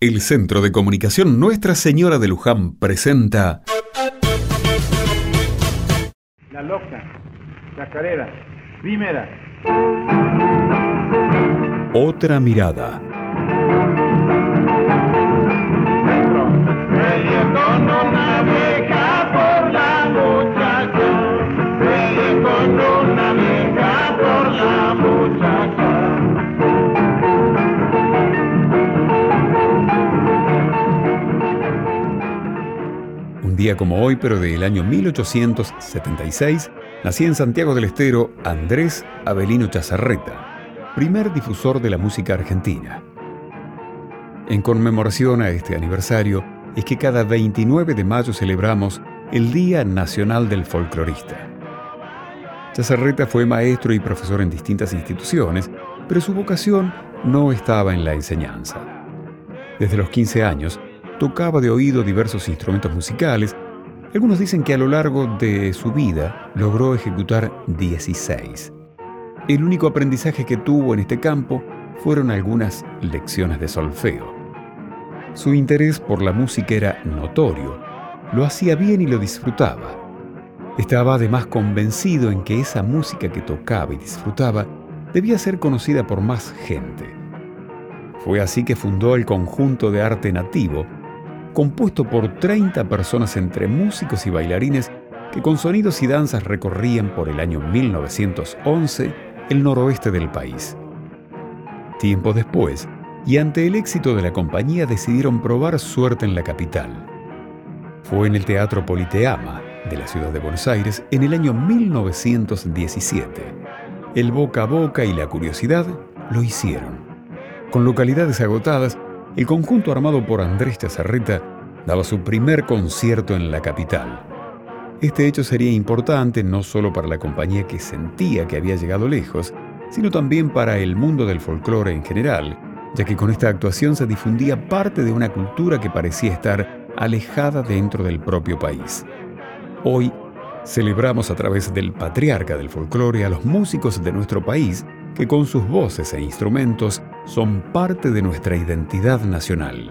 El Centro de Comunicación Nuestra Señora de Luján presenta La loca, chacarera, primera. Otra mirada. Día como hoy, pero del año 1876, nacía en Santiago del Estero Andrés Avelino Chazarreta, primer difusor de la música argentina. En conmemoración a este aniversario, es que cada 29 de mayo celebramos el Día Nacional del Folclorista. Chazarreta fue maestro y profesor en distintas instituciones, pero su vocación no estaba en la enseñanza. Desde los 15 años, tocaba de oído diversos instrumentos musicales. Algunos dicen que a lo largo de su vida logró ejecutar 16. El único aprendizaje que tuvo en este campo fueron algunas lecciones de solfeo. Su interés por la música era notorio, lo hacía bien y lo disfrutaba. Estaba además convencido en que esa música que tocaba y disfrutaba debía ser conocida por más gente. Fue así que fundó el conjunto de arte nativo, compuesto por 30 personas entre músicos y bailarines que con sonidos y danzas recorrían por el año 1911 el noroeste del país. Tiempo después, y ante el éxito de la compañía decidieron probar suerte en la capital. Fue en el Teatro Politeama de la ciudad de Buenos Aires en el año 1917. El boca a boca y la curiosidad lo hicieron. Con localidades agotadas, el conjunto armado por Andrés Chazarreta daba su primer concierto en la capital. Este hecho sería importante no solo para la compañía que sentía que había llegado lejos, sino también para el mundo del folclore en general, ya que con esta actuación se difundía parte de una cultura que parecía estar alejada dentro del propio país. Hoy celebramos a través del patriarca del folclore a los músicos de nuestro país que con sus voces e instrumentos son parte de nuestra identidad nacional.